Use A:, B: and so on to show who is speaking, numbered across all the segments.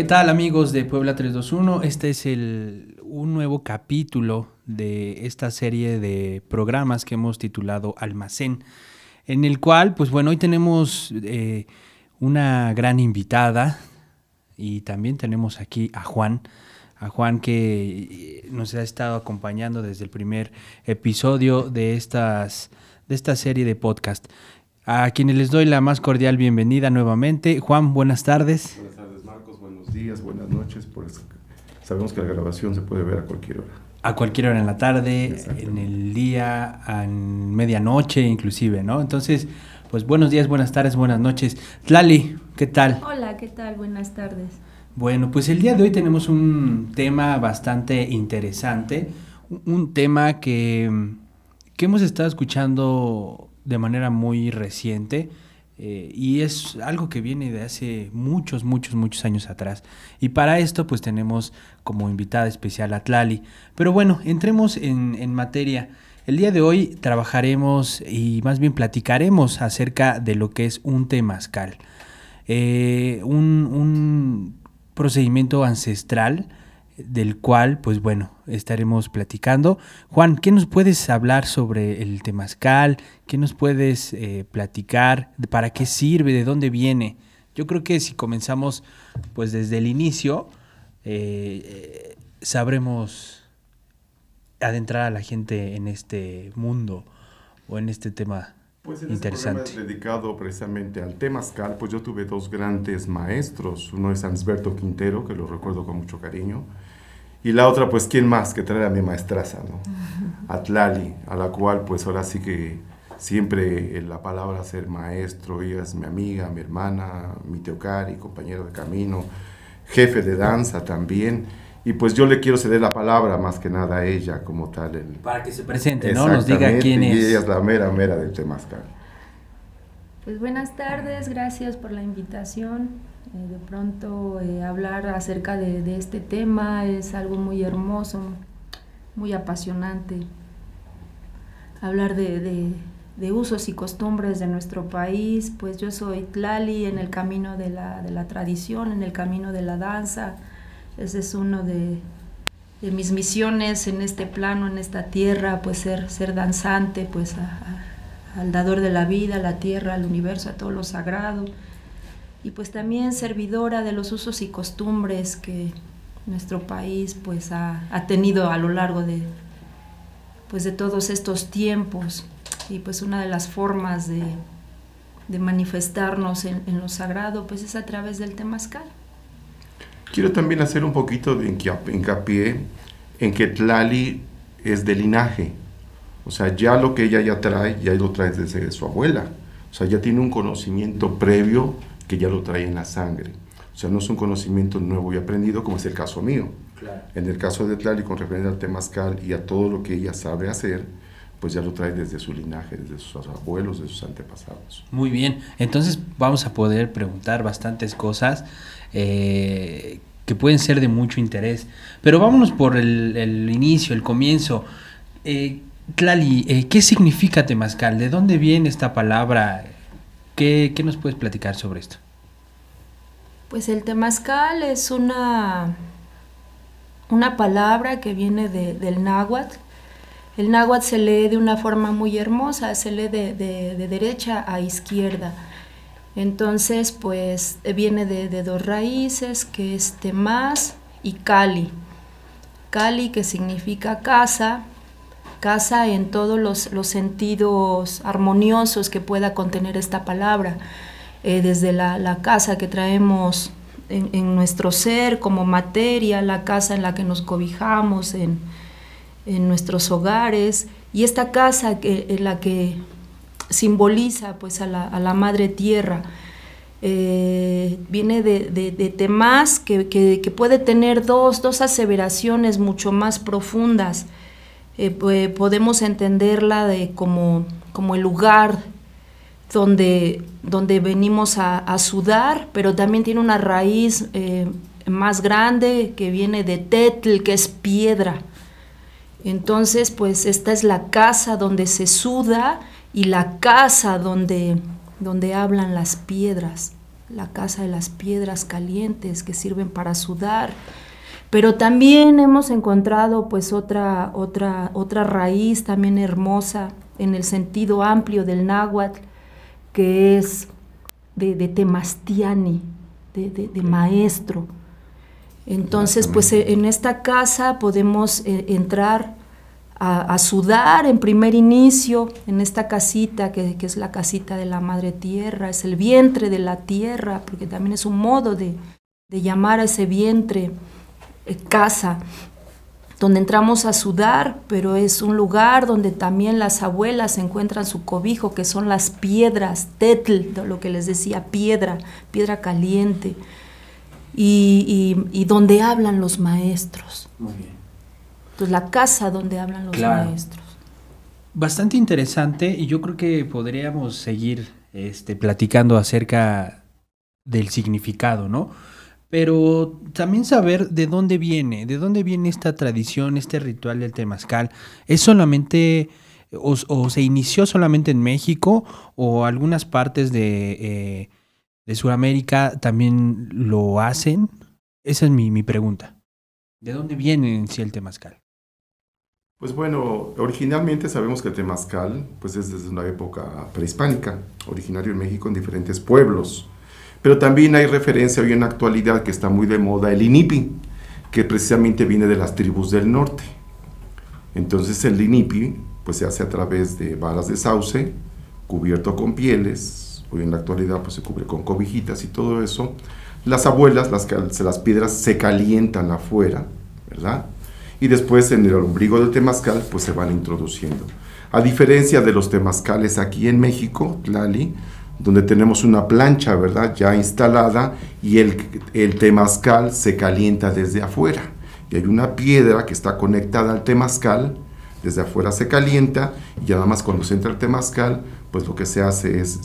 A: ¿Qué tal amigos de Puebla 321? Este es el, un nuevo capítulo de esta serie de programas que hemos titulado Almacén, en el cual, pues bueno, hoy tenemos eh, una gran invitada y también tenemos aquí a Juan, a Juan que eh, nos ha estado acompañando desde el primer episodio de, estas, de esta serie de podcast. A quienes les doy la más cordial bienvenida nuevamente. Juan, buenas tardes.
B: Buenas tardes, Marcos. Buenos días, buenas noches. Pues sabemos que la grabación se puede ver a cualquier hora.
A: A cualquier hora en la tarde, en el día, en medianoche inclusive, ¿no? Entonces, pues buenos días, buenas tardes, buenas noches. Tlali, ¿qué tal?
C: Hola, ¿qué tal? Buenas tardes.
A: Bueno, pues el día de hoy tenemos un tema bastante interesante, un tema que, que hemos estado escuchando de manera muy reciente eh, y es algo que viene de hace muchos, muchos, muchos años atrás. Y para esto pues tenemos como invitada especial a Tlali. Pero bueno, entremos en, en materia. El día de hoy trabajaremos y más bien platicaremos acerca de lo que es un temazcal. Eh, un, un procedimiento ancestral del cual, pues bueno, estaremos platicando. Juan, ¿qué nos puedes hablar sobre el temazcal? ¿Qué nos puedes eh, platicar? ¿Para qué sirve? ¿De dónde viene? Yo creo que si comenzamos pues desde el inicio, eh, sabremos adentrar a la gente en este mundo o en este tema
B: pues en
A: interesante.
B: Este dedicado precisamente al temazcal, pues yo tuve dos grandes maestros. Uno es Ansberto Quintero, que lo recuerdo con mucho cariño. Y la otra, pues, ¿quién más que traer a mi maestraza, no? Atlali, a la cual, pues, ahora sí que siempre la palabra ser maestro, ella es mi amiga, mi hermana, mi teocari, compañero de camino, jefe de danza también. Y pues yo le quiero ceder la palabra más que nada a ella como tal. El...
A: Para que se presente, ¿no? Nos diga quién es.
B: Y ella es la mera, mera del Temazcal.
C: Pues buenas tardes, gracias por la invitación. Eh, de pronto eh, hablar acerca de, de, este tema es algo muy hermoso, muy apasionante. Hablar de, de, de, usos y costumbres de nuestro país, pues yo soy Tlali en el camino de la, de la tradición, en el camino de la danza ese es uno de, mis misiones en este plano, en esta tierra, pues ser, ser danzante, pues al dador de la vida, a la tierra, al universo, a todo lo sagrado. Y pues también servidora de los usos y costumbres que nuestro país pues ha, tenido a lo largo de, pues, de todos estos tiempos. Y pues una de las formas de, manifestarnos en, en, lo sagrado pues es a través del temazcal.
B: Quiero también hacer un poquito de hincapié en que Tlali es de linaje. O sea, ya lo que ella ya trae, ya lo trae desde su abuela. O sea, ya tiene un conocimiento previo que ya lo trae en la sangre. O sea, no es un conocimiento nuevo y aprendido como es el caso mío. Claro. En el caso de Tlali, con referencia al temazcal y a todo lo que ella sabe hacer, pues ya lo trae desde su linaje, desde sus abuelos, de sus antepasados.
A: Muy bien, entonces vamos a poder preguntar bastantes cosas eh, que pueden ser de mucho interés. Pero vámonos por el, el inicio, el comienzo. Eh, Tlali, eh, ¿qué significa temazcal? ¿De dónde viene esta palabra? ¿Qué, ¿Qué, nos puedes platicar sobre esto?
C: Pues el temazcal es una, una palabra que viene de, del náhuatl. El náhuatl se lee de una forma muy hermosa, se lee de, de, de derecha a izquierda. Entonces, pues viene de, de, dos raíces, que es temaz y cali. Cali, que significa casa, casa en todos los, los sentidos armoniosos que pueda contener esta palabra, eh, desde la, la, casa que traemos en, en, nuestro ser como materia, la casa en la que nos cobijamos, en, en nuestros hogares, y esta casa que, la que simboliza pues a la, a la madre tierra. Eh, viene de, de, temas que, que, puede tener dos, dos aseveraciones mucho más profundas. Eh, podemos entenderla de como, como el lugar donde, donde venimos a, a, sudar, pero también tiene una raíz eh, más grande que viene de tetl, que es piedra. Entonces, pues esta es la casa donde se suda y la casa donde, donde hablan las piedras, la casa de las piedras calientes que sirven para sudar. Pero también hemos encontrado pues otra, otra, otra raíz también hermosa en el sentido amplio del náhuatl, que es de, de temastiani, de, de, maestro. Entonces, pues en esta casa podemos eh, entrar a, sudar en primer inicio, en esta casita que, es la casita de la madre tierra, es el vientre de la tierra, porque también es un modo de, llamar a ese vientre eh, casa, donde entramos a sudar, pero es un lugar donde también las abuelas encuentran su cobijo, que son las piedras, tetl, lo que les decía, piedra, piedra caliente, y donde hablan los maestros. Muy bien pues la casa donde hablan los maestros.
A: Bastante interesante y yo creo que podríamos seguir este, platicando acerca del significado, ¿no? Pero también saber de dónde viene, de dónde viene esta tradición, este ritual del temazcal. ¿Es solamente o, se inició solamente en México o algunas partes de, eh, de Sudamérica también lo hacen? Esa es mi, mi pregunta. ¿De dónde viene en sí el temazcal?
B: Pues bueno, originalmente sabemos que el temazcal pues es desde una época prehispánica, originario en México en diferentes pueblos. Pero también hay referencia hoy en la actualidad que está muy de moda el inipi, que precisamente viene de las tribus del norte. Entonces el inipi pues se hace a través de varas de sauce, cubierto con pieles, hoy en la actualidad pues se cubre con cobijitas y todo eso. Las abuelas, las, las piedras se calientan afuera, ¿verdad? y después en el ombligo del temazcal pues se van introduciendo. A diferencia de los temazcales aquí en México, Tlali, donde tenemos una plancha, ¿verdad? Ya instalada y el, el temazcal se calienta desde afuera. Y hay una piedra que está conectada al temazcal, desde afuera se calienta y ya nada más cuando se entra el temazcal, pues lo que se hace es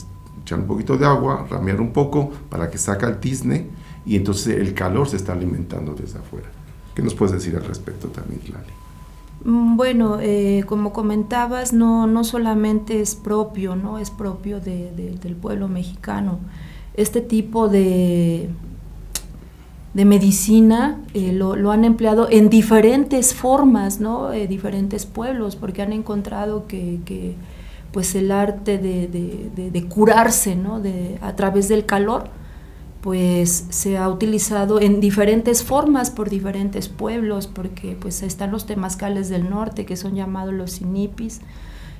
B: echar un poquito de agua, ramear un poco para que saca el tizne y entonces el calor se está alimentando desde afuera. ¿Qué nos puedes decir al respecto también, Lali?
C: Mm, bueno, eh, como comentabas, no, no solamente es propio, no es propio del pueblo mexicano. Este tipo de, de medicina eh, lo, han empleado en diferentes formas, ¿no? Eh, diferentes pueblos, porque han encontrado que, pues el arte de, curarse, ¿no? De, a través del calor, pues se ha utilizado en diferentes formas por diferentes pueblos, porque pues están los temazcales del norte que son llamados los inipis.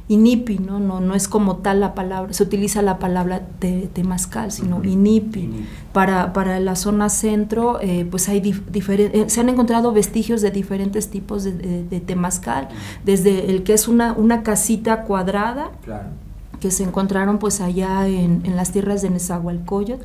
C: Inipi, ¿no? No, no es como tal la palabra, se utiliza la palabra de, temazcal, sino inipi. Para, para la zona centro, eh, pues hay eh, se han encontrado vestigios de diferentes tipos de, temazcal, desde el que es una, una casita cuadrada, que se encontraron pues allá en, en las tierras de Nezahualcóyotl,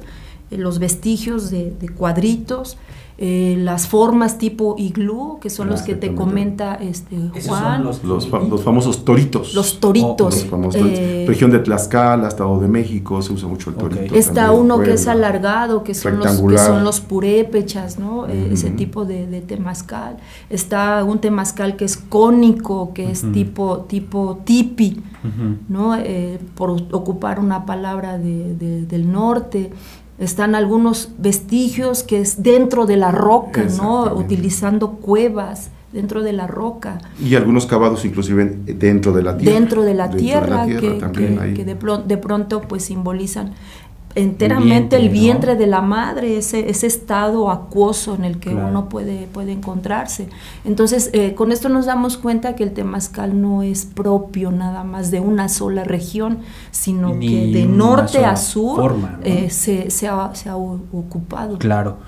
C: los vestigios de, cuadritos, eh, las formas tipo iglú, que son los que te comenta este, Juan.
B: Los, los, famosos toritos.
C: Los toritos.
B: Eh, región de Tlaxcala, Estado de México, se usa mucho el torito.
C: Está uno que es alargado, que son, los, que son los purépechas, ¿no? Ese tipo de, temazcal. Está un temazcal que es cónico, que es tipo, tipo tipi, ¿no? por ocupar una palabra del norte están algunos vestigios que es dentro de la roca, ¿no? Utilizando cuevas dentro de la roca.
B: Y algunos cavados inclusive dentro de la tierra.
C: Dentro de la tierra, que, que, de, de, pronto pues simbolizan enteramente el vientre, de la madre, ese, ese, estado acuoso en el que uno puede, puede encontrarse. Entonces, eh, con esto nos damos cuenta que el temazcal no es propio nada más de una sola región, sino que de norte a sur eh, se, se, ha, se ha ocupado.
A: Claro.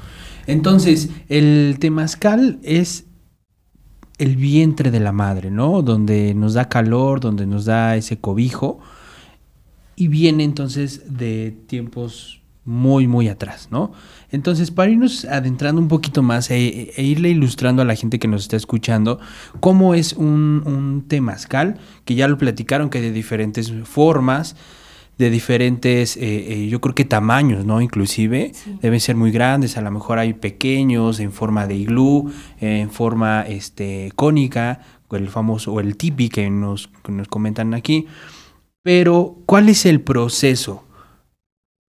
A: Entonces, el temazcal es el vientre de la madre, ¿no? Donde nos da calor, donde nos da ese cobijo y viene entonces de tiempos muy, muy atrás, ¿no? Entonces, para irnos adentrando un poquito más e, e, irle ilustrando a la gente que nos está escuchando cómo es un, un temazcal, que ya lo platicaron, que de diferentes formas, de diferentes, eh, yo creo que tamaños, ¿no? Inclusive deben ser muy grandes, a lo mejor hay pequeños en forma de iglú, en forma este, cónica, el famoso o el tipi que nos, que nos comentan aquí. Pero, ¿cuál es el proceso?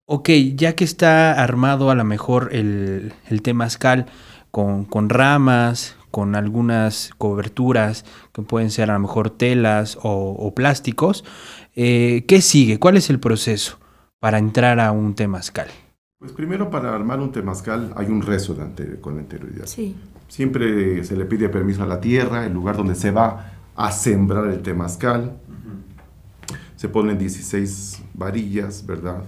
A: Ok, ya que está armado a lo mejor el, el temazcal con, con ramas, con algunas coberturas que pueden ser a lo mejor telas o, plásticos, eh, ¿qué sigue? ¿Cuál es el proceso para entrar a un temazcal?
B: Pues primero para armar un temazcal hay un rezo con la anterioridad. Sí. Siempre se le pide permiso a la tierra, el lugar donde se va a sembrar el temazcal. Se ponen 16 varillas, ¿verdad?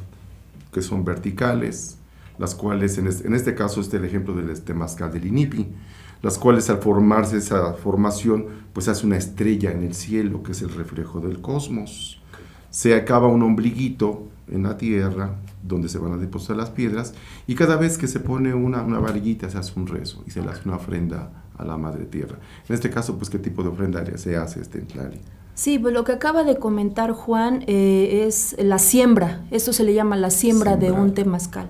B: Que son verticales, las cuales, en este, en este caso, este es el ejemplo del temazcal del INIPI, las cuales al formarse esa formación, pues hace una estrella en el cielo, que es el reflejo del cosmos. Se acaba un ombliguito en la tierra, donde se van a depositar las piedras, y cada vez que se pone una, una varillita se hace un rezo y se le hace una ofrenda a la Madre Tierra. En este caso, pues, ¿qué tipo de ofrenda se hace este Tlali?
C: Sí, pues lo que acaba de comentar Juan eh, es la siembra. Esto se le llama la siembra, de un temazcal.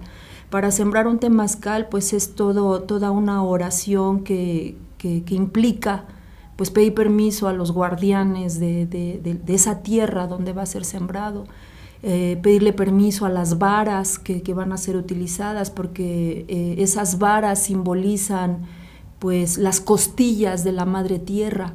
C: Para sembrar un temazcal, pues es todo, toda una oración que, que, implica pues pedir permiso a los guardianes de, de, de, esa tierra donde va a ser sembrado, eh, pedirle permiso a las varas que, que van a ser utilizadas, porque eh, esas varas simbolizan pues las costillas de la madre tierra.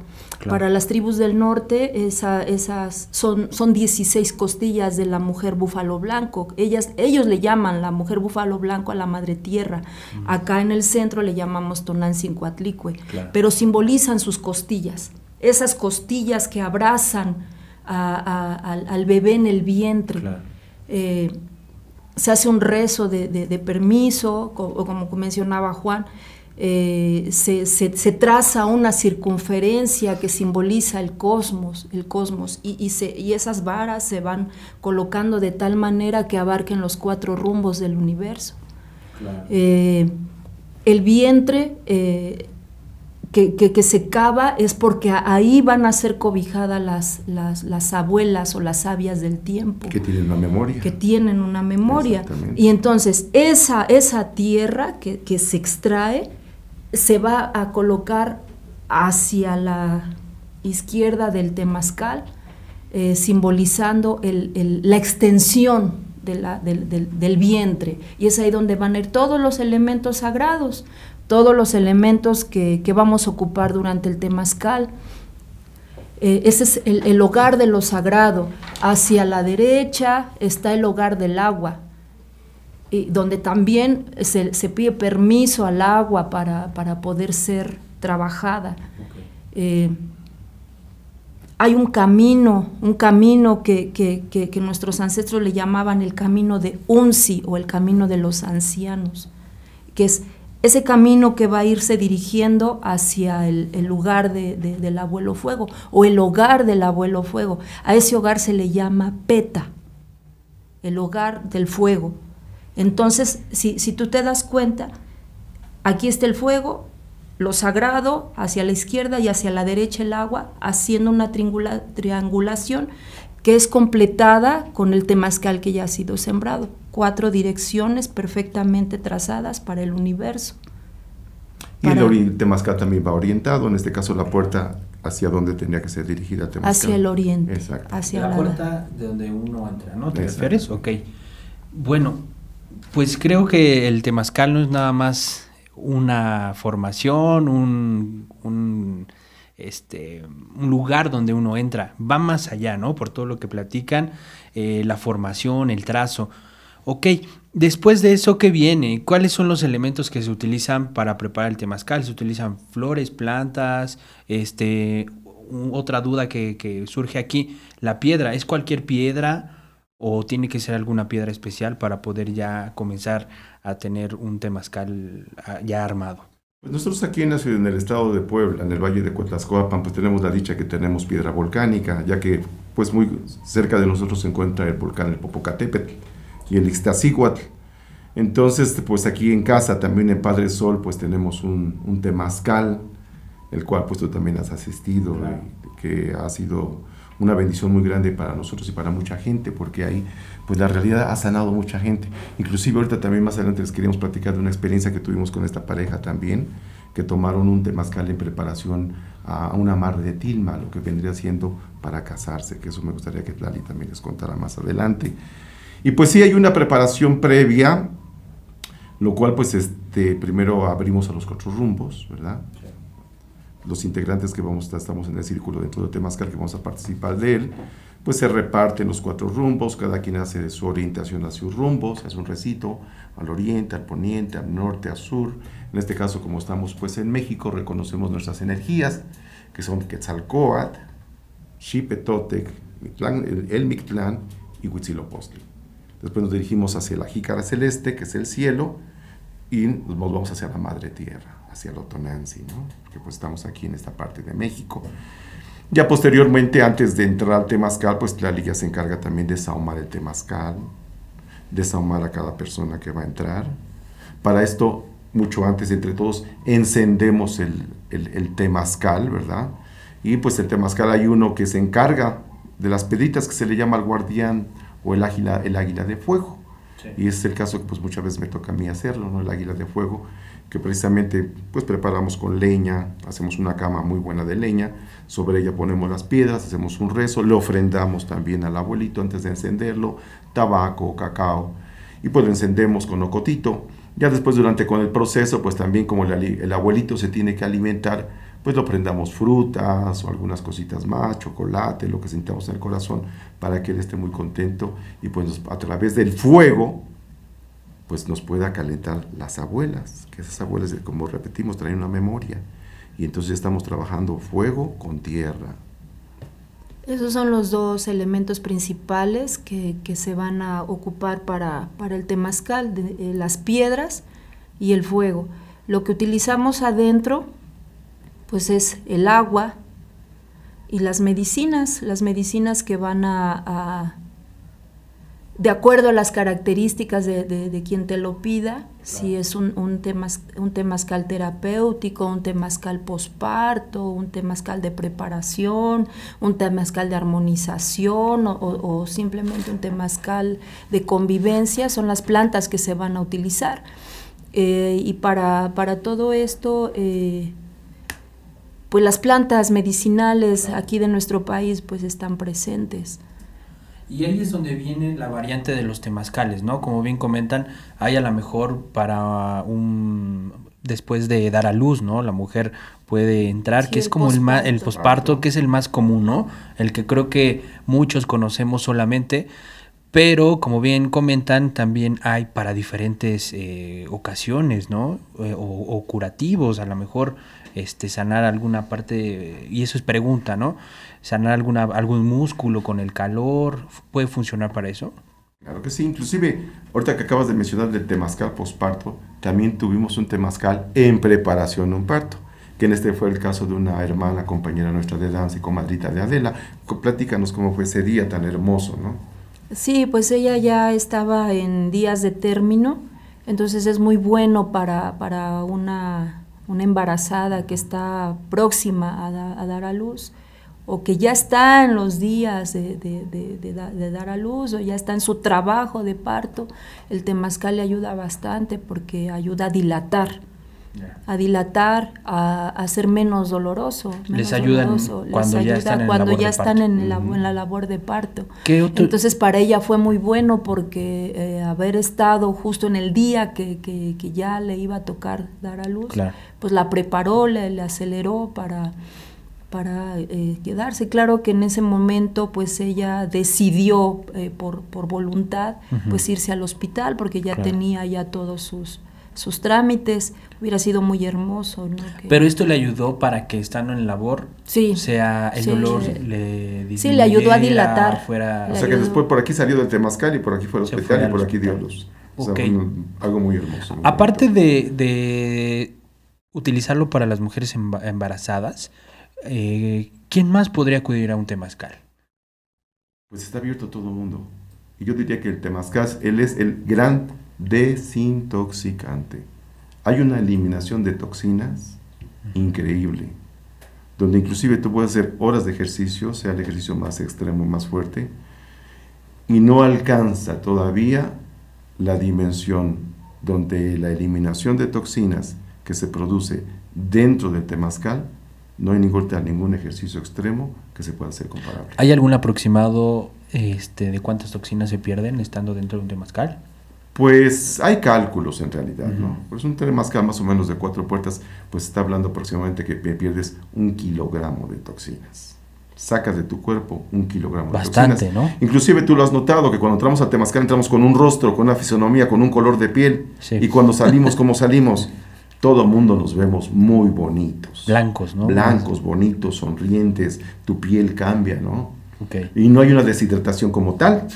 C: Para las tribus del norte, esas son, son 16 costillas de la mujer búfalo blanco. Ellas, ellos le llaman la mujer búfalo blanco a la madre tierra. Acá en el centro le llamamos Tonancincuatlicue, pero simbolizan sus costillas. Esas costillas que abrazan al, bebé en el vientre. Eh, se hace un rezo de, permiso, como mencionaba Juan, eh, se, traza una circunferencia que simboliza el cosmos, el cosmos y, y, esas varas se van colocando de tal manera que abarquen los cuatro rumbos del universo. Eh, el vientre eh, que, se cava es porque ahí van a ser cobijadas las, las, abuelas o las sabias del tiempo.
B: Que tienen una memoria.
C: Que tienen una memoria. Y entonces esa, esa tierra que, que se extrae, se va a colocar hacia la izquierda del temazcal, eh, simbolizando la extensión del, vientre. Y es ahí donde van a ir todos los elementos sagrados, todos los elementos que, vamos a ocupar durante el temazcal. Eh, ese es el, hogar de lo sagrado. Hacia la derecha está el hogar del agua, donde también se, pide permiso al agua para, poder ser trabajada. Eh, hay un camino, un camino que, nuestros ancestros le llamaban el camino de Unsi o el camino de los ancianos, que es ese camino que va a irse dirigiendo hacia el, lugar del abuelo fuego o el hogar del abuelo fuego. A ese hogar se le llama Peta, el hogar del fuego. Entonces, si, tú te das cuenta, aquí está el fuego, lo sagrado hacia la izquierda y hacia la derecha el agua, haciendo una triangulación que es completada con el temazcal que ya ha sido sembrado. Cuatro direcciones perfectamente trazadas para el universo.
B: Y el temazcal también va orientado, en este caso la puerta hacia donde tenía que ser dirigida el temazcal.
C: Hacia el oriente.
A: Exacto. Hacia la, puerta de donde uno entra, ¿no? ¿Te refieres? Ok. Bueno, pues creo que el temazcal no es nada más una formación, un, este, un lugar donde uno entra. Va más allá, ¿no? Por todo lo que platican, eh, la formación, el trazo. Ok, después de eso, ¿qué viene? ¿Cuáles son los elementos que se utilizan para preparar el temazcal? ¿Se utilizan flores, plantas? Este, otra duda que, que surge aquí, la piedra, ¿es cualquier piedra? O tiene que ser alguna piedra especial para poder ya comenzar a tener un temazcal ah, ya armado?
B: Pues nosotros aquí en, la ciudad, en el estado de Puebla, en el valle de Cuetlascoapan, pues tenemos la dicha que tenemos piedra volcánica, ya que pues muy cerca de nosotros se encuentra el volcán el Popocatépetl y el Ixtacíhuatl. Entonces, pues aquí en casa, también en Padre Sol, pues tenemos un, un temazcal, el cual pues tú también has asistido, que ha sido una bendición muy grande para nosotros y para mucha gente, porque ahí pues la realidad ha sanado mucha gente. Inclusive ahorita también más adelante les queríamos platicar de una experiencia que tuvimos con esta pareja también, que tomaron un temazcal en preparación a una amarre de tilma, lo que vendría siendo para casarse, que eso me gustaría que Lali también les contara más adelante. Y pues sí hay una preparación previa, lo cual pues este, primero abrimos a los cuatro rumbos, ¿verdad? Los integrantes que vamos a estamos en el círculo dentro de Temazcal que vamos a participar de él, pues se reparten los cuatro rumbos, cada quien hace su orientación hacia sus rumbos, hace un recito al oriente, al poniente, al norte, al sur. En este caso, como estamos pues en México, reconocemos nuestras energías, que son Quetzalcoatl, Xipetotec, el Mictlán y Huitzilopochtli. Después nos dirigimos hacia la jícara celeste, que es el cielo, y nos vamos hacia la madre tierra, hacia el Otonanzi, ¿no? Porque pues estamos aquí en esta parte de México. Ya posteriormente, antes de entrar al temazcal, pues la liga se encarga también de sahumar el temazcal, de sahumar a cada persona que va a entrar. Para esto, mucho antes, entre todos, encendemos el, el, temazcal, ¿verdad? Y pues el temazcal hay uno que se encarga de las pedritas que se le llama al guardián o el águila, el águila de fuego. Y es el caso que pues muchas veces me toca a mí hacerlo, ¿no? El águila de fuego, que precisamente pues preparamos con leña, hacemos una cama muy buena de leña, sobre ella ponemos las piedras, hacemos un rezo, le ofrendamos también al abuelito antes de encenderlo, tabaco, cacao, y pues lo encendemos con ocotito. Ya después durante con el proceso, pues también como el, el abuelito se tiene que alimentar, pues lo prendamos frutas o algunas cositas más, chocolate, lo que sintamos en el corazón, para que él esté muy contento y pues a través del fuego, pues nos pueda calentar las abuelas, que esas abuelas, como repetimos, traen una memoria. Y entonces estamos trabajando fuego con tierra.
C: Esos son los dos elementos principales que, se van a ocupar para, para el temazcal, de, eh, las piedras y el fuego. Lo que utilizamos adentro pues es el agua y las medicinas, las medicinas que van a, de acuerdo a las características de, quien te lo pida, si es un, un, un temazcal terapéutico, un temazcal posparto, un temazcal de preparación, un temazcal de armonización o, simplemente un temazcal de convivencia, son las plantas que se van a utilizar. Eh, y para, para, todo esto... Eh, pues las plantas medicinales aquí de nuestro país pues están presentes.
A: Y ahí es donde viene la variante de los temazcales, ¿no? Como bien comentan, hay a lo mejor para un después de dar a luz, ¿no? La mujer puede entrar, que es como el más, el posparto, que es el más común, ¿no? El que creo que muchos conocemos solamente, pero como bien comentan, también hay para diferentes eh, ocasiones, ¿no? Eh, o, o, curativos, a lo mejor este, sanar alguna parte, y eso es pregunta, ¿no? Sanar alguna, algún músculo con el calor, ¿puede funcionar para eso?
B: Claro que sí, inclusive ahorita que acabas de mencionar del temazcal posparto, también tuvimos un temazcal en preparación a un parto, que en este fue el caso de una hermana, compañera nuestra de danza y comadrita de Adela. Platícanos cómo fue ese día tan hermoso, ¿no?
C: Sí, pues ella ya estaba en días de término, entonces es muy bueno para, para una una embarazada que está próxima a, dar a luz o que ya está en los días de, dar a luz o ya está en su trabajo de parto, el temazcal le ayuda bastante porque ayuda a dilatar, a dilatar, a, a ser menos doloroso.
A: les ayuda cuando ya están, en,
C: cuando ya están en, la, en, la, labor de parto. Entonces para ella fue muy bueno porque eh, haber estado justo en el día que, que, que, ya le iba a tocar dar a luz, pues la preparó, le, le aceleró para para eh, quedarse. Claro que en ese momento pues ella decidió eh, por, por, voluntad pues irse al hospital porque ya tenía ya todos sus, sus trámites, hubiera sido muy hermoso. ¿no?
A: Pero esto le ayudó para que estando en labor,
C: sí,
A: sea el dolor le
C: Sí, le ayudó a dilatar.
B: Fuera... O sea que después por aquí salió del temazcal y por aquí fue al hospital y por aquí dio luz. O sea, algo muy hermoso.
A: Aparte de, de, utilizarlo para las mujeres embarazadas, eh, ¿quién más podría acudir a un temazcal?
B: Pues está abierto a todo el mundo. Y yo diría que el temazcal, él es el gran desintoxicante. Hay una eliminación de toxinas increíble. donde inclusive tú puedes hacer horas de ejercicio, sea el ejercicio más extremo, más fuerte, y no alcanza todavía la dimensión donde la eliminación de toxinas que se produce dentro del temazcal, no hay ningún, ningún ejercicio extremo que se pueda hacer comparable.
A: ¿Hay algún aproximado este, de cuántas toxinas se pierden estando dentro de un temazcal?
B: Pues hay cálculos en realidad, ¿no? Pues un temazcal más o menos de cuatro puertas, pues está hablando aproximadamente que pierdes un kilogramo de toxinas. Sacas de tu cuerpo un kilogramo
A: de toxinas. Bastante, ¿no?
B: Inclusive tú lo has notado que cuando entramos al temazcal entramos con un rostro, con una fisonomía, con un color de piel. Y cuando salimos, ¿cómo salimos? Todo mundo nos vemos muy bonitos.
A: Blancos, ¿no?
B: Blancos, bonitos, sonrientes, tu piel cambia, ¿no? Y no hay una deshidratación como tal,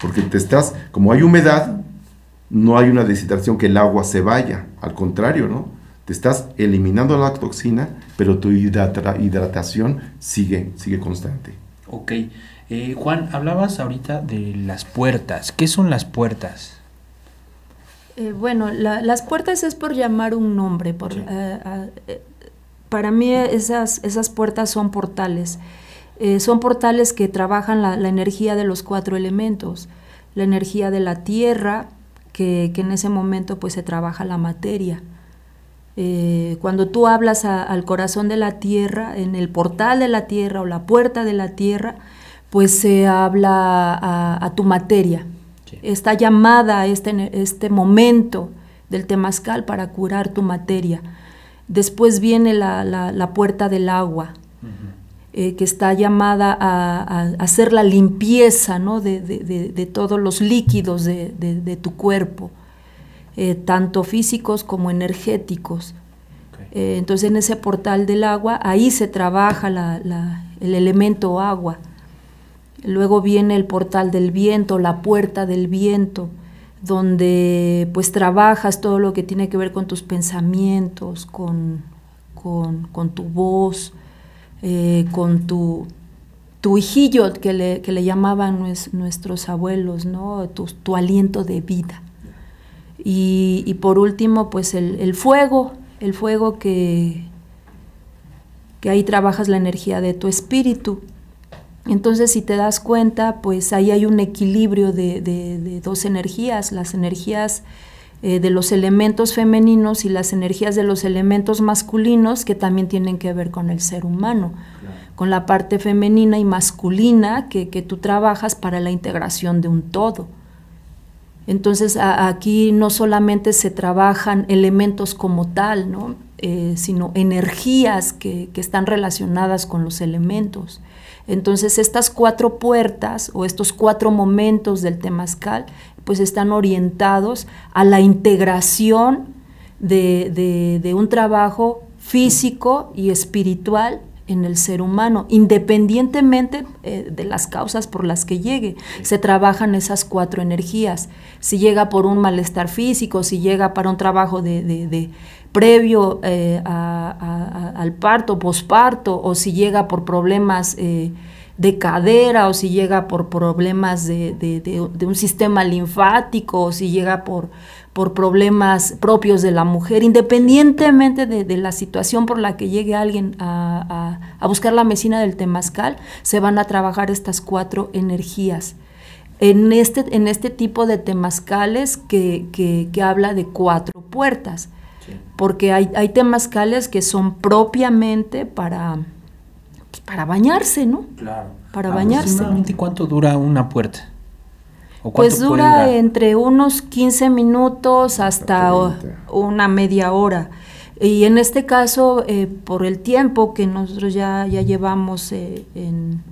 B: porque te estás, como hay humedad, no hay una deshidratación que el agua se vaya, al contrario, ¿no? Te estás eliminando la toxina, pero tu hidratación sigue, sigue constante.
A: Ok. Eh, Juan, hablabas ahorita de las puertas. ¿Qué son las puertas?
C: Eh, bueno, las puertas es por llamar un nombre. Por, eh, para mí esas, esas puertas son portales. son portales que trabajan la, la energía de los cuatro elementos. La energía de la tierra, que, en ese momento pues se trabaja la materia. Eh, cuando tú hablas al corazón de la tierra, en el portal de la tierra o la puerta de la tierra, pues se habla a, tu materia. Está llamada este, este momento del temazcal para curar tu materia. Después viene la, puerta del agua, eh, que está llamada a, hacer la limpieza de, todos los líquidos de, tu cuerpo, eh, tanto físicos como energéticos. Eh, entonces en ese portal del agua, ahí se trabaja el elemento agua. Luego viene el portal del viento, la puerta del viento, donde pues trabajas todo lo que tiene que ver con tus pensamientos, con, con tu voz, eh, con tu, tu hijillo que le, que le llamaban nuestros abuelos, ¿no? Tu, aliento de vida. Y, por último, pues el, fuego, el fuego que, que ahí trabajas la energía de tu espíritu. Entonces, si te das cuenta, pues ahí hay un equilibrio de, de dos energías, las energías eh, de los elementos femeninos y las energías de los elementos masculinos que también tienen que ver con el ser humano, con la parte femenina y masculina que, tú trabajas para la integración de un todo. Entonces aquí no solamente se trabajan elementos como tal, ¿no? Eh, sino energías que, que, están relacionadas con los elementos. Entonces estas cuatro puertas o estos cuatro momentos del temazcal pues están orientados a la integración de, un trabajo físico y espiritual en el ser humano, independientemente eh, de las causas por las que llegue. Se trabajan esas cuatro energías. Si llega por un malestar físico, si llega para un trabajo de, previo eh, al parto, posparto, o si llega por problemas eh, de cadera o si llega por problemas de, un sistema linfático o si llega por, por problemas propios de la mujer, independientemente de, la situación por la que llegue alguien a, buscar la medicina del temazcal, se van a trabajar estas cuatro energías. En este, en este tipo de temazcales que, que, habla de cuatro puertas, porque hay, hay temazcales que son propiamente para para bañarse, ¿no?
A: Claro.
C: Para bañarse.
A: ¿Y cuánto dura una puerta?
C: pues dura entre unos 15 minutos hasta una media hora. Y en este caso, eh, por el tiempo que nosotros ya, ya llevamos eh, en,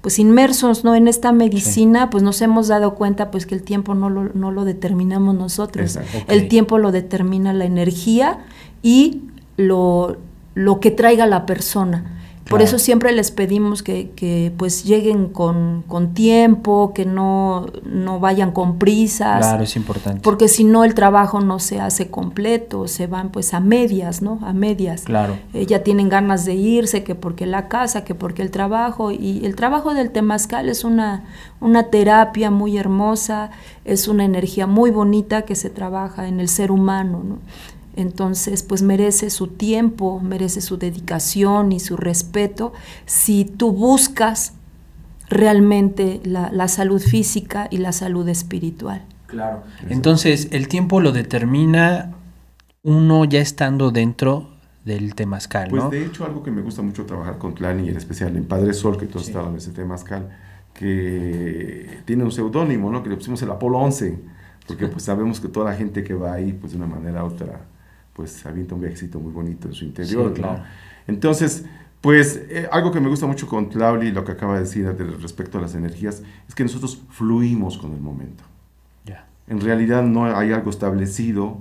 C: pues inmersos ¿no? en esta medicina, pues nos hemos dado cuenta pues que el tiempo no lo, no lo determinamos nosotros. El tiempo lo determina la energía y lo, lo que traiga la persona. Por eso siempre les pedimos que, pues lleguen con, tiempo, que no, no, vayan con prisas.
A: Claro, es importante.
C: Porque si no el trabajo no se hace completo, se van pues a medias, ¿no? A medias.
A: Claro.
C: Eh, ya tienen ganas de irse, que porque la casa, que porque el trabajo. Y el trabajo del temazcal es una, una terapia muy hermosa, es una energía muy bonita que se trabaja en el ser humano, ¿no? Entonces, pues merece su tiempo, merece su dedicación y su respeto si tú buscas realmente la, la salud física y la salud espiritual.
A: Claro. Entonces, el tiempo lo determina uno ya estando dentro del temazcal,
B: Pues
A: ¿no?
B: de hecho, algo que me gusta mucho trabajar con Tlani, en especial en Padre Sol, que todos
A: Sí.
B: estaban en ese temazcal, que tiene un seudónimo, ¿no? Que le pusimos el Apolo 11, porque pues sabemos que toda la gente que va ahí, pues de una manera u otra, pues avienta un viajecito muy bonito en su interior,
A: Sí, claro.
B: ¿no? Entonces, pues eh, algo que me gusta mucho con Tlauli, lo que acaba de decir de- respecto a las energías, es que nosotros fluimos con el momento.
A: Ya.
B: En realidad no hay algo establecido,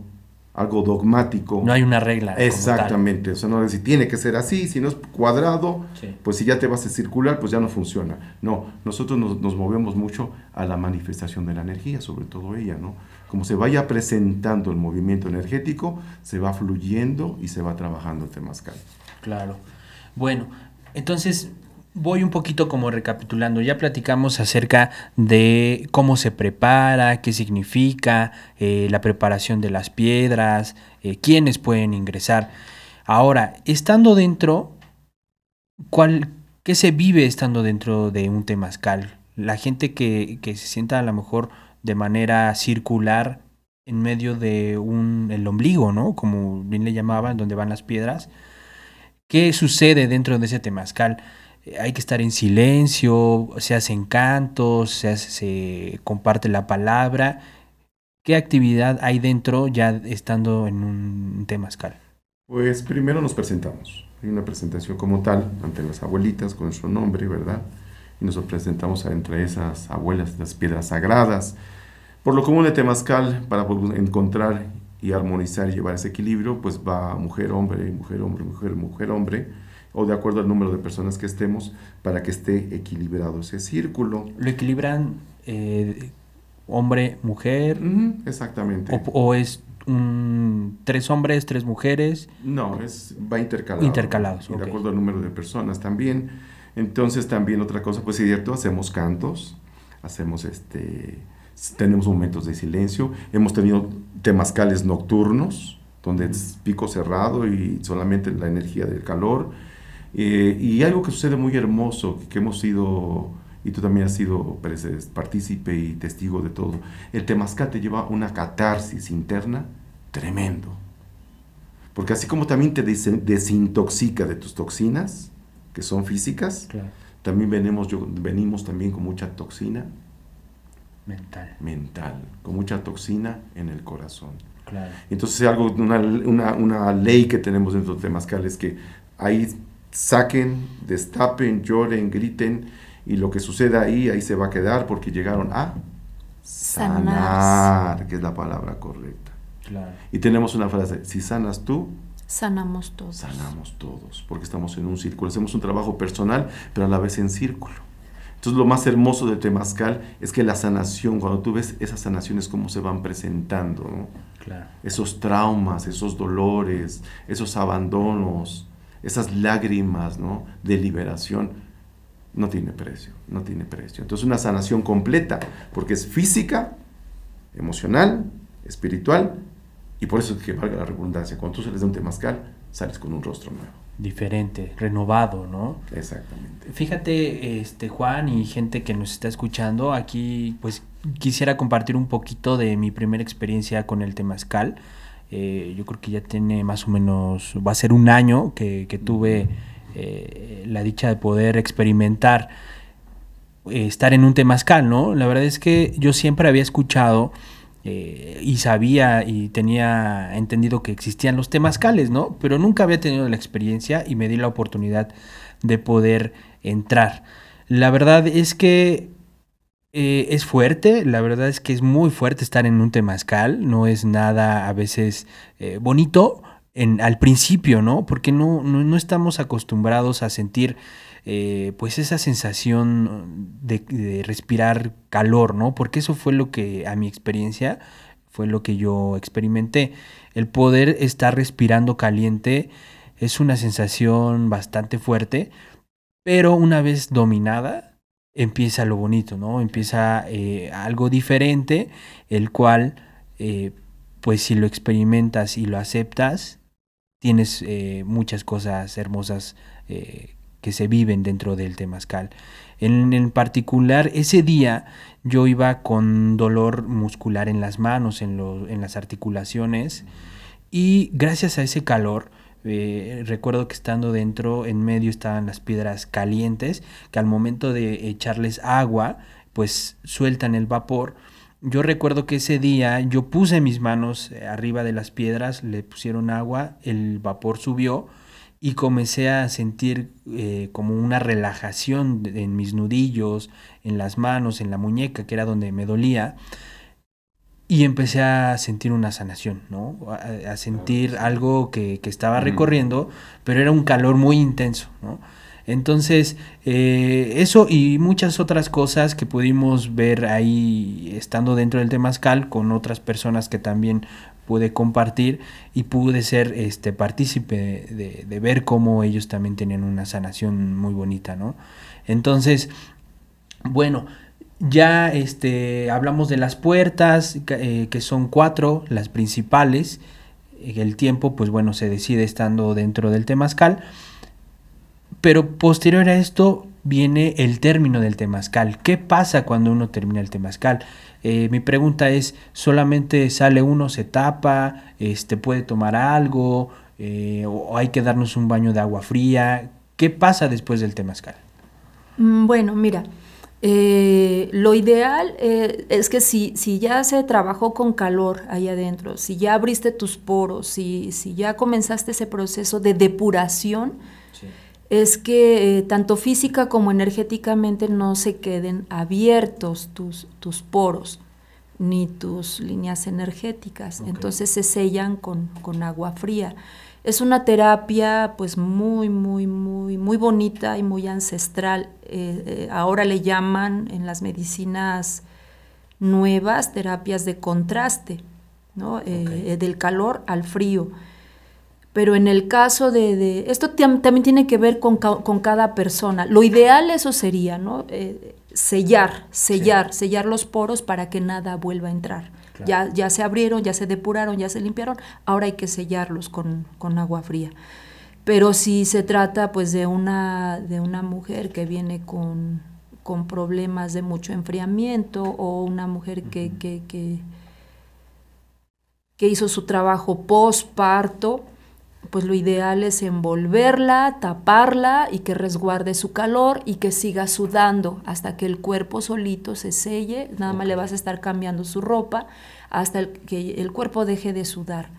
B: algo dogmático.
A: No hay una regla.
B: Exactamente, o sea, no es decir, tiene que ser así, si no es cuadrado,
A: Sí.
B: pues si ya te vas a circular, pues ya no funciona. No, nosotros nos, nos movemos mucho a la manifestación de la energía, sobre todo ella, ¿no? Como se vaya presentando el movimiento energético, se va fluyendo y se va trabajando el temazcal.
A: Claro. Bueno, entonces voy un poquito como recapitulando. Ya platicamos acerca de cómo se prepara, qué significa, eh, la preparación de las piedras, eh, quiénes pueden ingresar. Ahora, estando dentro, ¿cuál, ¿qué se vive estando dentro de un temazcal? La gente que, que se sienta a lo mejor de manera circular en medio de un, el ombligo, ¿no? Como bien le llamaban, donde van las piedras. ¿Qué sucede dentro de ese temazcal? Eh, Hay que estar en silencio, se hacen cantos, se, hace- se comparte la palabra. ¿Qué actividad hay dentro ya estando en un temazcal?
B: Pues primero nos presentamos. Hay una presentación como tal ante las abuelitas con su nombre, ¿verdad? Y nos presentamos entre esas abuelas, las piedras sagradas. Por lo común de Temazcal, para encontrar y armonizar y llevar ese equilibrio, pues va mujer, hombre, mujer, hombre, mujer, mujer, hombre, o de acuerdo al número de personas que estemos, para que esté equilibrado ese círculo.
A: ¿Lo equilibran eh, hombre, mujer?
B: Ujú, exactamente.
A: O, o es tres hombres, tres mujeres?
B: No, es, va intercalado.
A: Intercalados,
B: Y de acuerdo al número de personas también. Entonces también otra cosa, pues es cierto, hacemos cantos, hacemos este, tenemos momentos de silencio, hemos tenido temazcales nocturnos, donde es pico cerrado y solamente la energía del calor. Eh, y algo que sucede muy hermoso, que hemos sido, y tú también has sido pues, es, partícipe y testigo de todo, el temazcal te lleva una catarsis interna tremendo. Porque así como también te desintoxica de tus toxinas, que son físicas,
A: Claro.
B: también venimos, yo, venimos también con mucha toxina
A: Mental,
B: mental, con mucha toxina en el corazón.
A: claro.
B: Entonces algo, una, una, una ley que tenemos dentro de Temazcal es que ahí saquen, destapen, lloren, griten y lo que suceda ahí, ahí se va a quedar porque llegaron a sanar,
C: Sanar.
B: que es la palabra correcta.
A: Claro.
B: Y tenemos una frase, si sanas tú,
C: Sanamos todos.
B: sanamos todos, porque estamos en un círculo, hacemos un trabajo personal, pero a la vez en círculo. Entonces lo más hermoso de Temazcal es que la sanación, cuando tú ves esas sanaciones cómo se van presentando, ¿no?
A: Claro.
B: esos traumas, esos dolores, esos abandonos, esas lágrimas ¿no? de liberación, no tiene precio, no tiene precio. Entonces una sanación completa, porque es física, emocional, espiritual, y por eso es que valga la redundancia, cuando tú sales de un temazcal, sales con un rostro nuevo.
A: Diferente, renovado, ¿no?
B: Exactamente.
A: Fíjate, este Juan y gente que nos está escuchando, aquí pues quisiera compartir un poquito de mi primera experiencia con el temazcal. Eh, yo creo que ya tiene más o menos, va a ser un año que, que tuve eh, la dicha de poder experimentar eh, estar en un temazcal, ¿no? La verdad es que yo siempre había escuchado eh, y sabía y tenía entendido que existían los temazcales, ¿no? Pero nunca había tenido la experiencia y me di la oportunidad de poder entrar. La verdad es que eh, es fuerte, la verdad es que es muy fuerte estar en un temazcal, no es nada a veces eh, bonito en, al principio, ¿no? Porque no, no, no estamos acostumbrados a sentir eh, pues esa sensación de, respirar calor, ¿no? Porque eso fue lo que a mi experiencia fue lo que yo experimenté. El poder estar respirando caliente es una sensación bastante fuerte, pero una vez dominada, empieza lo bonito, ¿no? Empieza eh, algo diferente, el cual eh, pues si lo experimentas y lo aceptas, tienes muchas cosas hermosas que se viven dentro del temazcal. En, en, particular, ese día yo iba con dolor muscular en las manos, en, lo, en las articulaciones, y gracias a ese calor, eh, recuerdo que estando dentro, en medio estaban las piedras calientes, que al momento de echarles agua, pues sueltan el vapor. Yo recuerdo que ese día yo puse mis manos eh, arriba de las piedras, le pusieron agua, el vapor subió y comencé a sentir eh, como una relajación en mis nudillos, en las manos, en la muñeca, que era donde me dolía. Y empecé a sentir una sanación, ¿no? A, sentir algo que, que estaba recorriendo, pero era un calor muy intenso, ¿no? Entonces, eh, eso y muchas otras cosas que pudimos ver ahí estando dentro del Temazcal con otras personas que también pude compartir y pude ser este partícipe de, ver cómo ellos también tenían una sanación muy bonita, ¿no? Entonces, bueno, ya este, hablamos de las puertas, eh, que son cuatro, las principales. El tiempo, pues bueno, se decide estando dentro del Temazcal. Pero posterior a esto viene el término del temazcal. ¿Qué pasa cuando uno termina el temazcal? Eh, mi pregunta es, ¿solamente sale uno, se tapa, este, puede tomar algo, eh, o hay que darnos un baño de agua fría? ¿Qué pasa después del temazcal?
C: Mm, bueno, mira, eh, lo ideal es que si, si, ya se trabajó con calor ahí adentro, si ya abriste tus poros, si, si ya comenzaste ese proceso de depuración, es que eh, tanto física como energéticamente no se queden abiertos tus, tus poros ni tus líneas energéticas. Entonces se sellan con, con, agua fría. Es una terapia pues muy, muy, muy, muy bonita y muy ancestral. Eh, eh, ahora le llaman en las medicinas nuevas terapias de contraste, ¿no? del calor al frío. Pero en el caso de... esto también tiene que ver con, con, cada persona. Lo ideal eso sería, ¿no? Eh, sellar, sellar, sellar los poros para que nada vuelva a entrar. Ya, ya se abrieron, ya se depuraron, ya se limpiaron, ahora hay que sellarlos con, con agua fría. Pero si se trata pues de una, de una mujer que viene con, con problemas de mucho enfriamiento o una mujer que, que, que, que hizo su trabajo postparto, pues lo ideal es envolverla, taparla y que resguarde su calor y que siga sudando hasta que el cuerpo solito se selle, nada más le vas a estar cambiando su ropa hasta que el cuerpo deje de sudar.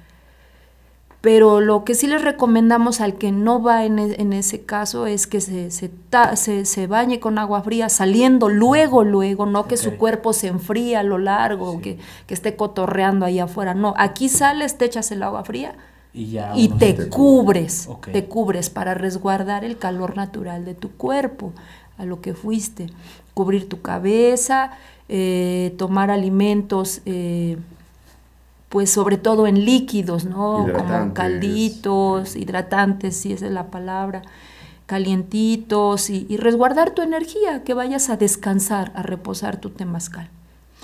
C: Pero lo que sí les recomendamos al que no va en, e, ese caso es que se, se, bañe con agua fría saliendo luego, luego, no que su cuerpo se enfríe a lo largo, que, que esté cotorreando ahí afuera. No, aquí sales, te echas el agua fría y, te, cubres, te cubres para resguardar el calor natural de tu cuerpo, a lo que fuiste. Cubrir tu cabeza, eh, tomar alimentos, eh, pues sobre todo en líquidos, ¿no? Como calditos, hidratantes, si esa es la palabra, calientitos, y, y resguardar tu energía, que vayas a descansar, a reposar tu temazcal.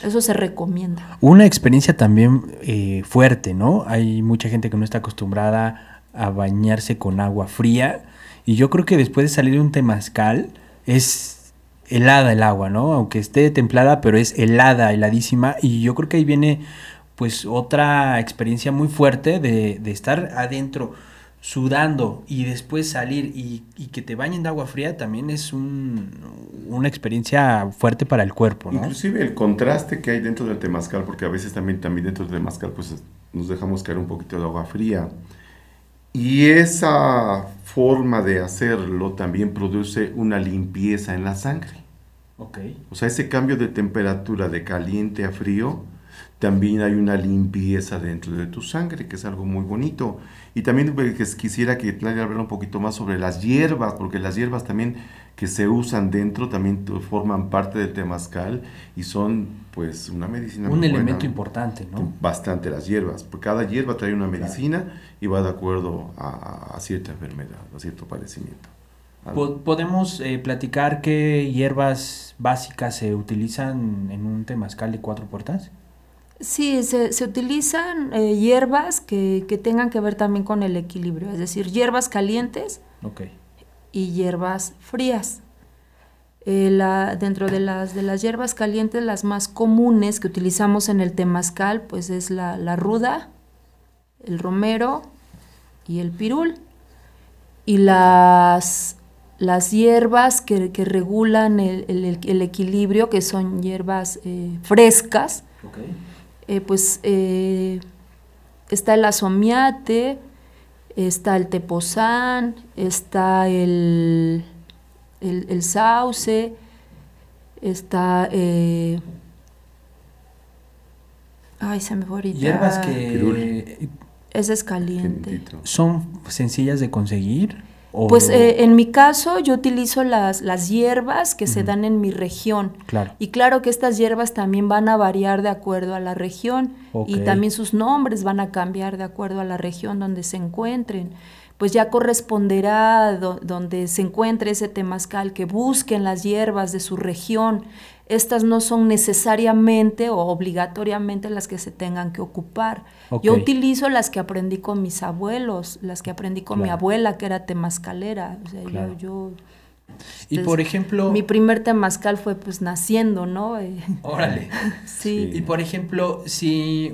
C: Eso se recomienda.
A: Una experiencia también eh, fuerte, ¿no? Hay mucha gente que no está acostumbrada a bañarse con agua fría y yo creo que después de salir de un temazcal es helada el agua, ¿no? Aunque esté templada, pero es helada, heladísima y yo creo que ahí viene pues otra experiencia muy fuerte de, de estar adentro sudando y después salir y, que te bañen de agua fría también es una experiencia fuerte para el cuerpo, ¿no?
B: Inclusive el contraste que hay dentro del temazcal, porque a veces también, también dentro del temazcal pues nos dejamos caer un poquito de agua fría. Y esa forma de hacerlo también produce una limpieza en la sangre.
A: Okay.
B: O sea, ese cambio de temperatura de caliente a frío, también hay una limpieza dentro de tu sangre, que es algo muy bonito. Y también pues, quisiera que Claudia hablara un poquito más sobre las hierbas, porque las hierbas también que se usan dentro también forman parte del temazcal y son pues una medicina
A: un elemento importante no
B: bastante las hierbas porque cada hierba trae una medicina y va de acuerdo a, cierta enfermedad a cierto padecimiento.
A: Podemos eh, platicar qué hierbas básicas se utilizan en un temazcal de cuatro puertas
C: Sí, se, se utilizan eh, hierbas que, que, tengan que ver también con el equilibrio, es decir, hierbas calientes
A: okay.
C: y hierbas frías. Eh, la, dentro de las, de las hierbas calientes, las más comunes que utilizamos en el temazcal, pues es la, la ruda, el romero y el pirul. Y las, las hierbas que, que regulan el, el, el, equilibrio, que son hierbas eh, frescas,
A: okay.
C: Eh, pues eh, está el asomiate, está el tepozán, está el, el, el sauce, está... Eh, ay, se me fue ahorita.
A: Hierbas que...
C: Ese es caliente.
A: ¿Son sencillas de conseguir? O...
C: Pues eh, en mi caso yo utilizo las, las hierbas que uh -huh. se dan en mi región.
A: Claro.
C: Y claro que estas hierbas también van a variar de acuerdo a la región
A: okay.
C: y también sus nombres van a cambiar de acuerdo a la región donde se encuentren. Pues ya corresponderá do, donde se encuentre ese temazcal que busquen las hierbas de su región. Estas no son necesariamente o obligatoriamente las que se tengan que ocupar.
A: Okay.
C: Yo utilizo las que aprendí con mis abuelos, las que aprendí con
A: claro.
C: mi abuela, que era temazcalera. O sea,
A: claro.
C: yo, yo
A: y por ejemplo...
C: Mi primer temazcal fue pues naciendo, ¿no?
A: Órale.
C: sí.
A: Y por ejemplo, si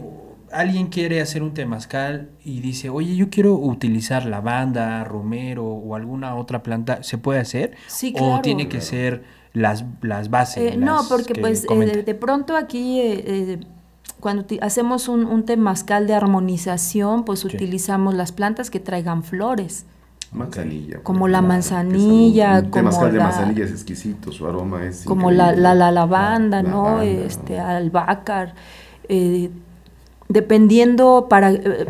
A: alguien quiere hacer un temazcal y dice, oye, yo quiero utilizar lavanda, romero o alguna otra planta, ¿se puede hacer?
C: Sí, claro.
A: ¿O tiene que ser las, las bases?
C: Eh, las no, porque pues eh, de, de, pronto aquí eh, cuando hacemos un, un, temazcal de armonización, pues sí. utilizamos las plantas que traigan flores.
B: Manzanilla.
C: Como la manzanilla,
B: un, un
C: como
B: temazcal
C: la,
B: de manzanilla es exquisito, su aroma es
C: Como la, la, la, lavanda, la, ¿no? Lavanda, este, ¿no? albácar. Eh, dependiendo para... Eh,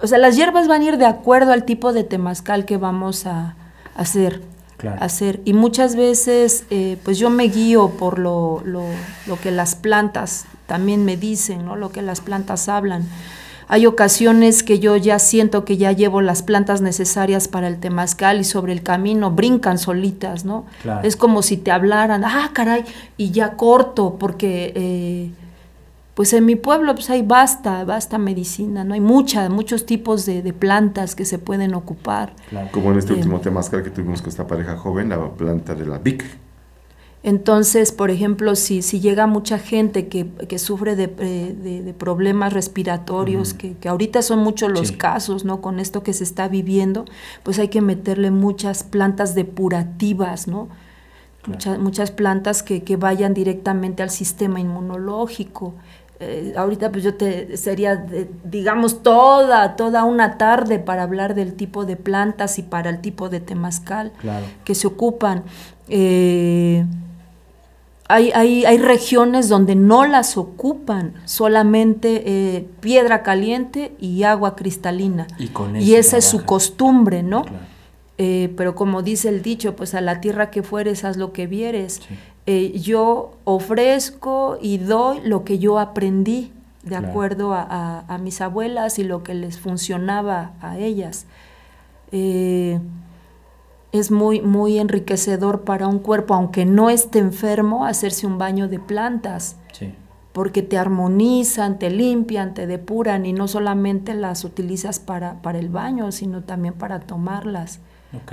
C: o sea, las hierbas van a ir de acuerdo al tipo de temazcal que vamos a, a hacer.
A: Claro.
C: hacer. Y muchas veces, eh, pues yo me guío por lo, lo, lo, que las plantas también me dicen, ¿no? Lo que las plantas hablan. Hay ocasiones que yo ya siento que ya llevo las plantas necesarias para el temazcal y sobre el camino brincan solitas, ¿no?
A: Claro.
C: Es como si te hablaran, ah, caray, y ya corto, porque... Eh, pues en mi pueblo pues hay basta, basta medicina, no hay mucha, muchos tipos de, de plantas que se pueden ocupar.
B: Claro. Como en este eh, último temazcal que tuvimos con esta pareja joven, la planta de la Vic.
C: Entonces, por ejemplo, si, si llega mucha gente que, que sufre de, de, de, problemas respiratorios, uh -huh. que, que, ahorita son muchos los sí. casos, ¿no? Con esto que se está viviendo, pues hay que meterle muchas plantas depurativas, ¿no? Claro. Muchas, muchas plantas que, que vayan directamente al sistema inmunológico. Eh, ahorita pues yo te sería de, digamos toda toda una tarde para hablar del tipo de plantas y para el tipo de temazcal
A: claro.
C: que se ocupan eh, hay, hay, hay, regiones donde no las ocupan solamente eh, piedra caliente y agua cristalina
A: y, con
C: y esa trabaja. es su costumbre no
A: claro.
C: Eh, pero como dice el dicho, pues a la tierra que fueres, haz lo que vieres.
A: Sí.
C: Eh, yo ofrezco y doy lo que yo aprendí de
A: Claro.
C: acuerdo a, a- a mis abuelas y lo que les funcionaba a ellas. Eh, es muy, muy enriquecedor para un cuerpo, aunque no esté enfermo, hacerse un baño de plantas
A: Sí.
C: porque te armonizan, te limpian, te depuran y no solamente las utilizas para, para el baño, sino también para tomarlas.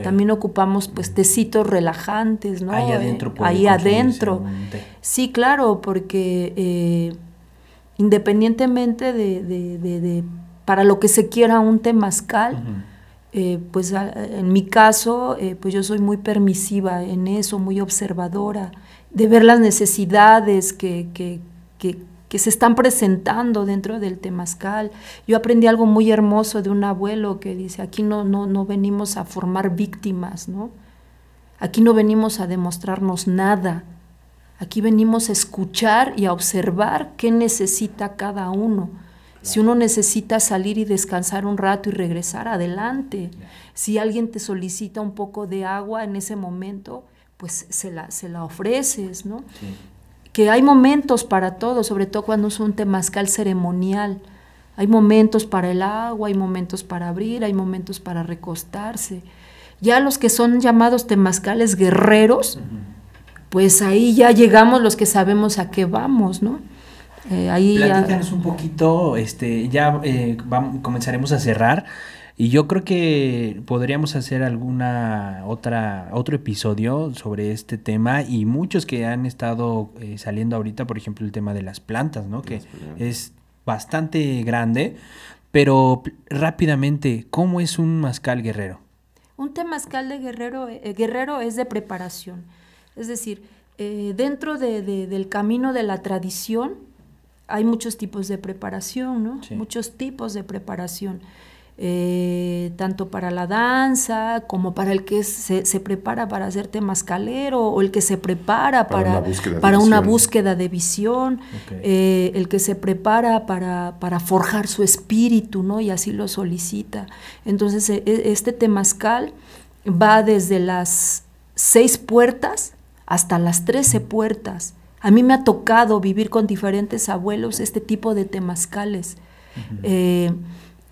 C: También ocupamos pues tecitos relajantes, ¿no?
A: Ahí
C: Eh,
A: adentro
C: ahí adentro. Sí, claro, porque eh, independientemente de, de- de- de- para lo que se quiera un temazcal,
A: Ujú.
C: eh, pues a- en mi caso, eh, pues yo soy muy permisiva en eso, muy observadora, de ver las necesidades que, que, que- que se están presentando dentro del temazcal. Yo aprendí algo muy hermoso de un abuelo que dice, aquí no, no, no venimos a formar víctimas, ¿no? Aquí no venimos a demostrarnos nada. Aquí venimos a escuchar y a observar qué necesita cada uno. Si uno necesita salir y descansar un rato y regresar, adelante. Si alguien te solicita un poco de agua en ese momento, pues se la, se la ofreces, ¿no?
A: Sí.
C: Que hay momentos para todo, sobre todo cuando es un temazcal ceremonial. Hay momentos para el agua, hay momentos para abrir, hay momentos para recostarse. Ya los que son llamados temazcales guerreros, pues ahí ya llegamos los que sabemos a qué vamos, ¿no? Eh, ahí
A: Platícanos un poquito, este, ya eh, comenzaremos a cerrar. Y yo creo que podríamos hacer alguna otra otro episodio sobre este tema y muchos que han estado eh, saliendo ahorita, por ejemplo, el tema de las plantas, ¿no? Que es bastante grande, pero rápidamente, ¿cómo es un mascal guerrero?
C: Un temazcal de guerrero, eh, guerrero es de preparación. Es decir, eh, dentro del camino de la tradición hay muchos tipos de preparación, ¿no? Muchos tipos de preparación. Eh, tanto para la danza como para el que se, se, prepara para hacer temascalero o el que se prepara para, para, una, búsqueda para una, búsqueda de visión, eh, el que se prepara para, para, forjar su espíritu, ¿no? Y así lo solicita. Entonces, e, e, este temazcal va desde las seis puertas hasta las trece puertas. A mí me ha tocado vivir con diferentes abuelos este tipo de temazcales.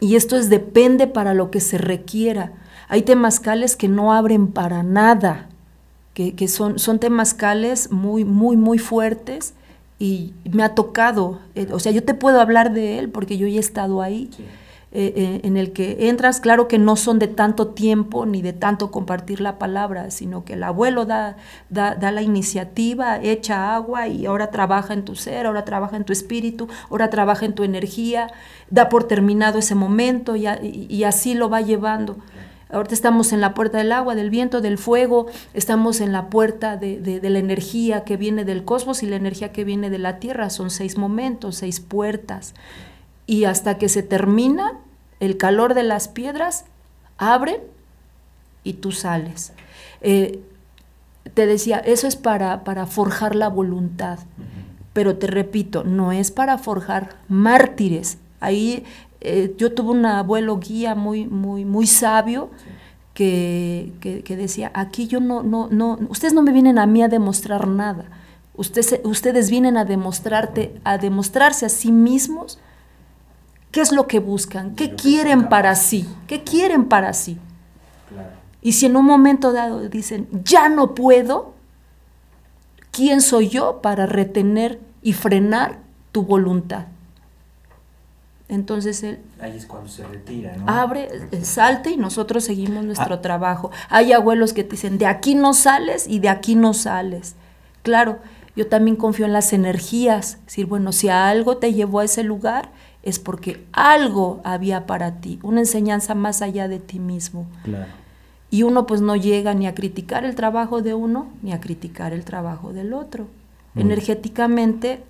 C: Y esto es depende para lo que se requiera. Hay temazcales que no abren para nada, que, son, son temazcales muy, muy, muy fuertes y me ha tocado, eh, o sea, yo te puedo hablar de él porque yo ya he estado ahí. Eh, en el que entras, claro que no son de tanto tiempo ni de tanto compartir la palabra, sino que el abuelo da, da, la iniciativa, echa agua y ahora trabaja en tu ser, ahora trabaja en tu espíritu, ahora trabaja en tu energía, da por terminado ese momento y, y, así lo va llevando. Ahorita estamos en la puerta del agua, del viento, del fuego, estamos en la puerta de, de, la energía que viene del cosmos y la energía que viene de la tierra. Son seis momentos, seis puertas y hasta que se termina el calor de las piedras, abren y tú sales. Eh, te decía, eso es para, para forjar la voluntad, pero te repito, no es para forjar mártires. Ahí eh, yo tuve un abuelo guía muy, muy, muy sabio. Que, que, decía, aquí yo no, no, no, ustedes no me vienen a mí a demostrar nada, ustedes, ustedes vienen a demostrarte, a demostrarse a sí mismos ¿Qué es lo que buscan? ¿Qué quieren para sí? ¿Qué quieren para sí? Y si en un momento dado dicen, ya no puedo, ¿quién soy yo para retener y frenar tu voluntad? Entonces él
A: Ahí es cuando se retira, ¿no?
C: abre, salte y nosotros seguimos nuestro ah. trabajo. Hay abuelos que te dicen, de aquí no sales y de aquí no sales. Claro, yo también confío en las energías. Decir, bueno, si algo te llevó a ese lugar, es porque algo había para ti, una enseñanza más allá de ti mismo. Y uno pues no llega ni a criticar el trabajo de uno, ni a criticar el trabajo del otro. Energéticamente,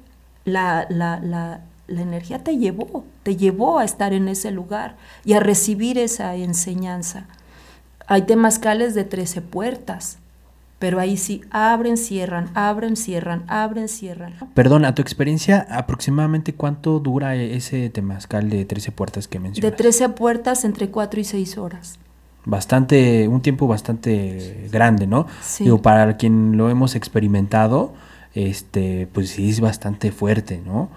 C: la, la, la, la, energía te llevó, te llevó a estar en ese lugar y a recibir esa enseñanza. Hay temascales de 13 puertas, pero ahí sí abren, cierran, abren, cierran, abren, cierran.
A: Perdón, a tu experiencia, aproximadamente cuánto dura ese temazcal de 13 puertas que mencionas?
C: De 13 puertas entre 4 y 6 horas.
A: Bastante, un tiempo bastante grande, ¿no? Sí. Digo, para quien lo hemos experimentado, este, pues sí es bastante fuerte, ¿no?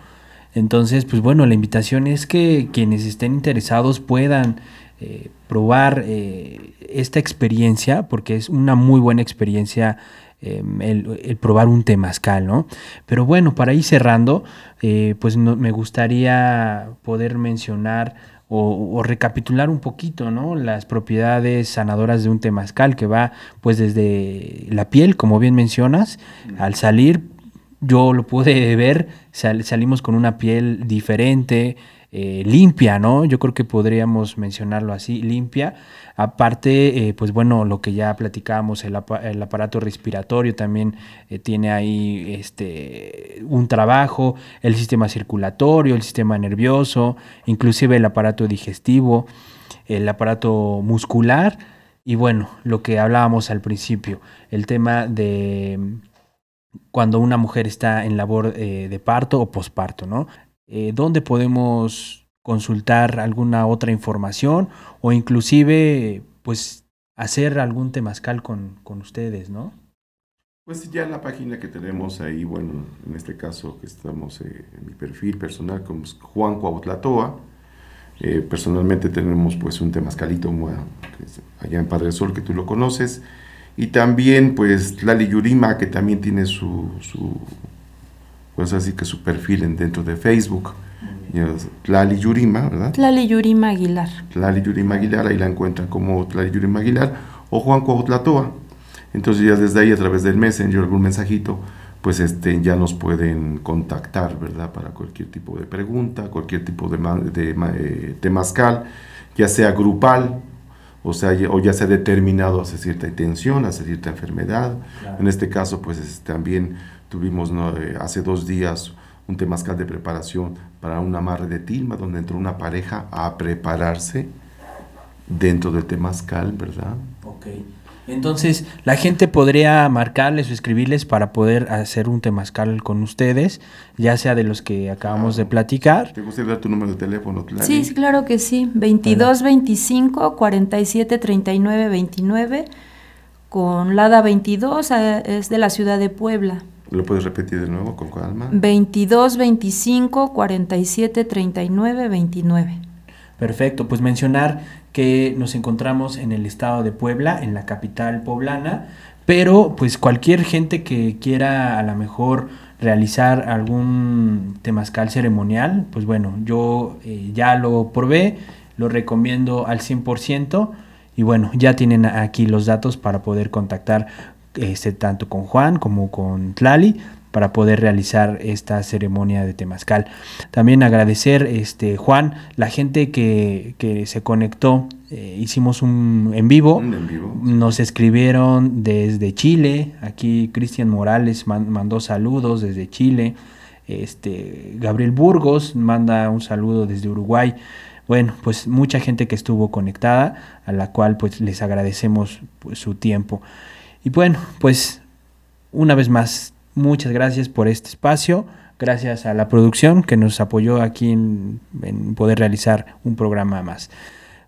A: Entonces, pues bueno, la invitación es que quienes estén interesados puedan eh, probar eh, esta experiencia, porque es una muy buena experiencia em, el, probar un temazcal, ¿no? Pero bueno, para ir cerrando, eh, pues me gustaría poder mencionar o, recapitular un poquito, ¿no? Las propiedades sanadoras de un temazcal que va pues desde la piel, como bien mencionas, al salir yo lo pude ver, salimos con una piel diferente, eh, limpia, ¿no? Yo creo que podríamos mencionarlo así, limpia. Aparte, eh, pues bueno, lo que ya platicábamos, el, aparato respiratorio también eh, tiene ahí este, un trabajo, el sistema circulatorio, el sistema nervioso, inclusive el aparato digestivo, el aparato muscular y bueno, lo que hablábamos al principio, el tema de cuando una mujer está en labor de parto o posparto, ¿no? Eh, dónde podemos consultar alguna otra información o inclusive pues hacer algún temazcal con, con ustedes, ¿no?
B: Pues ya la página que tenemos ahí, bueno, en este caso que estamos eh, en mi perfil personal como Juan Cuautlatoa, eh, personalmente tenemos pues un temazcalito allá en Padre Sol que tú lo conoces, y también pues Lali Yurima que también tiene su pues así que su perfil en, dentro de Facebook. Y es Tlali Yurima, ¿verdad?
C: Tlali Yurima Aguilar.
B: Tlali Yurima Aguilar, ahí la encuentran como Tlali Yurima Aguilar o Juan Cuautlatoa. Entonces ya desde ahí a través del Messenger, algún mensajito, pues este, ya nos pueden contactar, ¿verdad? Para cualquier tipo de pregunta, cualquier tipo de, ma- de, ma- eh, temazcal, ya sea grupal, o, sea, ya- o ya sea determinado hacia cierta intención, hacia cierta enfermedad.
A: Claro.
B: En este caso, pues es- también tuvimos ¿no? Eh, hace dos días un temazcal de preparación para un amarre de tilma, donde entró una pareja a prepararse dentro del temazcal, ¿verdad?
A: Ok. Entonces, la gente podría marcarles o escribirles para poder hacer un temazcal con ustedes, ya sea de los que acabamos de platicar.
B: ¿Te gustaría dar tu número de teléfono?
C: Sí, claro que sí. 22 25 47 39 29 con Lada 22 eh, es de la ciudad de Puebla.
B: ¿Lo puedes repetir de nuevo con calma?
C: 22 25 47 39 29.
A: Perfecto, pues mencionar que nos encontramos en el estado de Puebla, en la capital poblana, pero pues cualquier gente que quiera a lo mejor realizar algún temazcal ceremonial, pues bueno, yo eh, ya lo probé, lo recomiendo al 100% y bueno, ya tienen aquí los datos para poder contactar este, tanto con Juan como con Tlali para poder realizar esta ceremonia de temazcal. También agradecer, este, Juan, la gente que, que se conectó, eh, hicimos un en vivo,
B: Un en vivo.
A: nos escribieron desde Chile, aquí Cristian Morales man- mandó saludos desde Chile, este, Gabriel Burgos manda un saludo desde Uruguay. Bueno, pues mucha gente que estuvo conectada, a la cual pues les agradecemos pues, su tiempo. Y bueno, pues una vez más, muchas gracias por este espacio, gracias a la producción que nos apoyó aquí en, en poder realizar un programa más.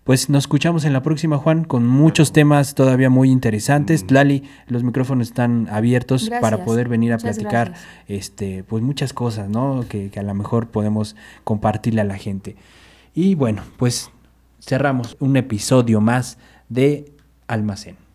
A: Pues nos escuchamos en la próxima, Juan, con muchos temas todavía muy interesantes.
B: Mm.
A: Lali, los micrófonos están abiertos para poder venir a
C: Muchas
A: platicar
C: gracias.
A: este, pues muchas cosas, ¿no? Que, que a lo mejor podemos compartirle a la gente. Y bueno, pues cerramos un episodio más de Almacén.